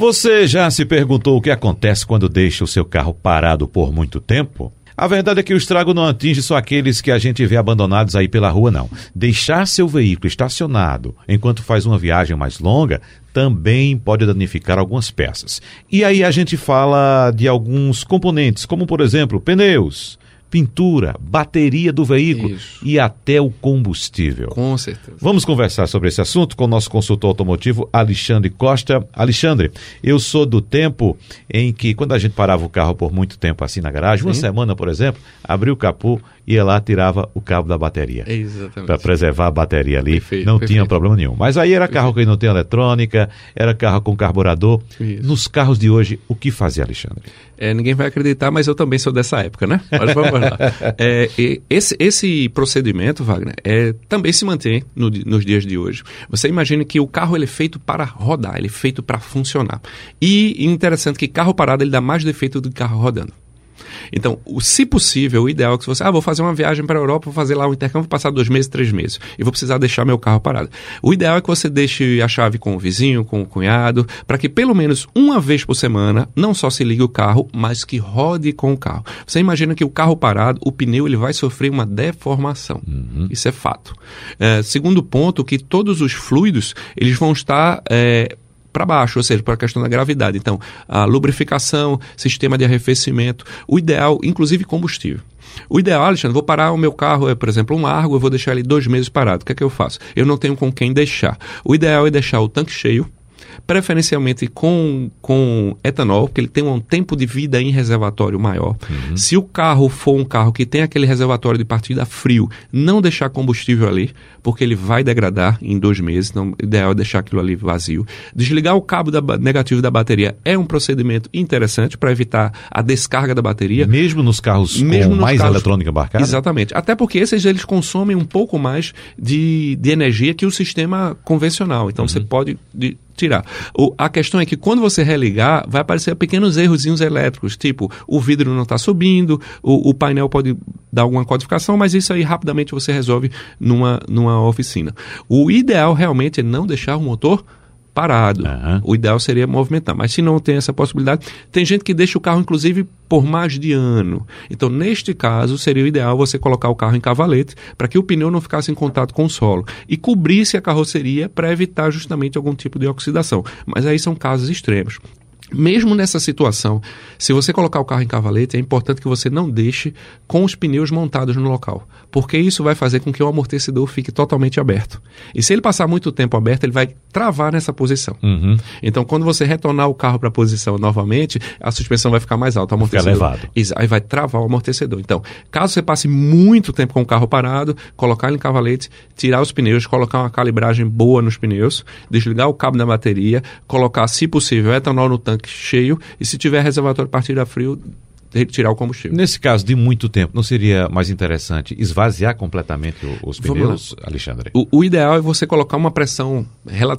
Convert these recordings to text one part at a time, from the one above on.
Você já se perguntou o que acontece quando deixa o seu carro parado por muito tempo? A verdade é que o estrago não atinge só aqueles que a gente vê abandonados aí pela rua, não. Deixar seu veículo estacionado enquanto faz uma viagem mais longa também pode danificar algumas peças. E aí a gente fala de alguns componentes, como por exemplo pneus, pintura, bateria do veículo Isso. e até o combustível. Com certeza. Vamos conversar sobre esse assunto com o nosso consultor automotivo, Alexandre Costa. Alexandre, eu sou do tempo em que, quando a gente parava o carro por muito tempo assim na garagem, uma Sim. semana, por exemplo, abria o capô, ia lá, tirava o cabo da bateria. Exatamente. Para preservar a bateria ali, Perfeito, não tinha perfeito. problema nenhum. Mas aí era carro que não tem eletrônica, era carro com carburador. Isso. Nos carros de hoje, o que fazer, Alexandre? É, ninguém vai acreditar, mas eu também sou dessa época, né? Mas vamos É, esse, esse procedimento, Wagner, é, também se mantém no nos dias de hoje. Você imagina que o carro ele é feito para rodar, ele é feito para funcionar. E interessante que carro parado ele dá mais defeito do que carro rodando. Então, o- se possível, o ideal é que você, ah, vou fazer uma viagem para a Europa, vou fazer lá um intercâmbio, vou passar dois meses, três meses, e vou precisar deixar meu carro parado. O ideal é que você deixe a chave com o vizinho, com o cunhado, para que pelo menos uma vez por semana, não só se ligue o carro, mas que rode com o carro. Você imagina que o carro parado, o pneu ele vai sofrer uma deformação. Isso é fato. É, segundo ponto, que todos os fluidos, eles vão estar... é, para baixo, ou seja, para a questão da gravidade. Então, a lubrificação, sistema de arrefecimento, o ideal, inclusive combustível. O ideal, Alexandre, vou parar o meu carro, é, por exemplo, um Argo, eu vou deixar ele dois meses parado. O que é que eu faço? Eu não tenho com quem deixar. O ideal é deixar o tanque cheio, preferencialmente com, com etanol, porque ele tem um tempo de vida em reservatório maior. Se o carro for um carro que tem aquele reservatório de partida frio, não deixar combustível ali, porque ele vai degradar em dois meses, então o ideal é deixar aquilo ali vazio. Desligar o cabo da, negativo da bateria é um procedimento interessante para evitar a descarga da bateria. Mesmo nos carros Mesmo com mais carros- eletrônica embarcada? Exatamente. Até porque esses eles consomem um pouco mais de, de energia que o sistema convencional. Então você pode de- tirar. O- a questão é que quando você religar, vai aparecer pequenos errozinhos elétricos, tipo o vidro não está subindo, o, o painel pode dar alguma codificação, mas isso aí rapidamente você resolve numa, numa oficina. O ideal realmente é não deixar o motor parado. Aham. O ideal seria movimentar, mas se não tem essa possibilidade, tem gente que deixa o carro inclusive por mais de ano. Então, neste caso, seria o ideal você colocar o carro em cavalete para que o pneu não ficasse em contato com o solo e cobrisse a carroceria para evitar justamente algum tipo de oxidação. Mas aí são casos extremos. Mesmo nessa situação, se você colocar o carro em cavalete, é importante que você não deixe com os pneus montados no local, porque isso vai fazer com que o amortecedor fique totalmente aberto. E se ele passar muito tempo aberto, ele vai travar nessa posição. Uhum. Então, quando você retornar o carro para a posição novamente, a suspensão vai ficar mais alta, o Fica amortecedor. elevado. Exa- Aí vai travar o amortecedor. Então, caso você passe muito tempo com o carro parado, colocar ele em cavalete, tirar os pneus, colocar uma calibragem boa nos pneus, desligar o cabo da bateria, colocar, se possível, etanol no tanque cheio e se tiver reservatório partida frio, retirar o combustível. Nesse caso de muito tempo, não seria mais interessante esvaziar completamente os pneus, Alexandre? O, o ideal é você colocar uma pressão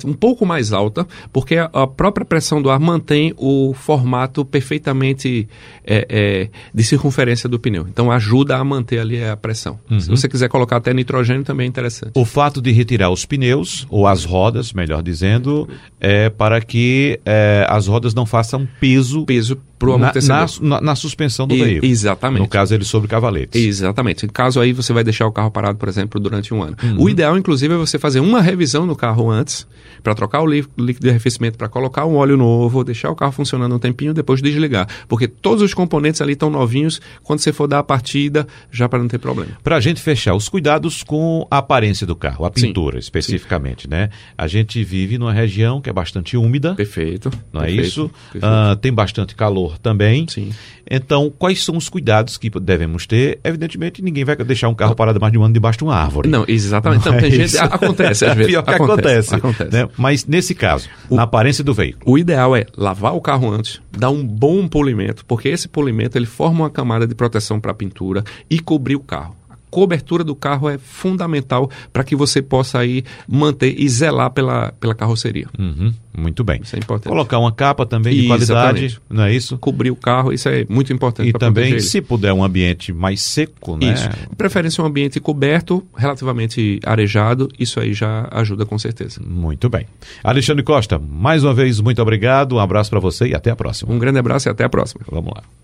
um pouco mais alta, porque a, a própria pressão do ar mantém o formato perfeitamente é, é, de circunferência do pneu. Então ajuda a manter ali a pressão. Se você quiser colocar até nitrogênio também é interessante. O fato de retirar os pneus, ou as rodas, melhor dizendo, é para que é, as rodas não façam peso Peso para o na, amortecedor. na, na- na suspensão do E- veículo. exatamente. No caso, ele sobre cavaletes. Exatamente. Em caso aí você vai deixar o carro parado, por exemplo, durante um ano. Uhum. O ideal, inclusive, é você fazer uma revisão no carro antes, para trocar o lí- líquido de arrefecimento, para colocar um óleo novo, deixar o carro funcionando um tempinho, depois desligar. Porque todos os componentes ali estão novinhos, quando você for dar a partida, já para não ter problema. Para a gente fechar, os cuidados com a aparência do carro, a Sim, pintura especificamente, né? A gente vive numa região que é bastante úmida, Perfeito. não é perfeito, isso? perfeito. Ah, tem bastante calor também. Sim. Então, quais são os cuidados que devemos ter? Evidentemente, ninguém vai deixar um carro parado mais de um ano debaixo de uma árvore. Não, exatamente. Não, é tem gente. Acontece, às vezes. Pior que acontece. acontece. né? Mas nesse caso, na aparência do veículo. O ideal é lavar o carro antes, dar um bom polimento, porque esse polimento ele forma uma camada de proteção para a pintura e cobrir o carro. Cobertura do carro é fundamental para que você possa aí manter e zelar pela, pela carroceria. Uhum, muito bem. Isso é importante. Colocar uma capa também de qualidade, Exatamente. não é isso? Cobrir o carro, isso é muito importante. E também, se puder, um ambiente mais seco, né? Isso. Preferência um ambiente coberto, relativamente arejado, isso aí já ajuda com certeza. Muito bem. Alexandre Costa, mais uma vez, muito obrigado, um abraço para você e até a próxima. Um grande abraço e até a próxima. Vamos lá.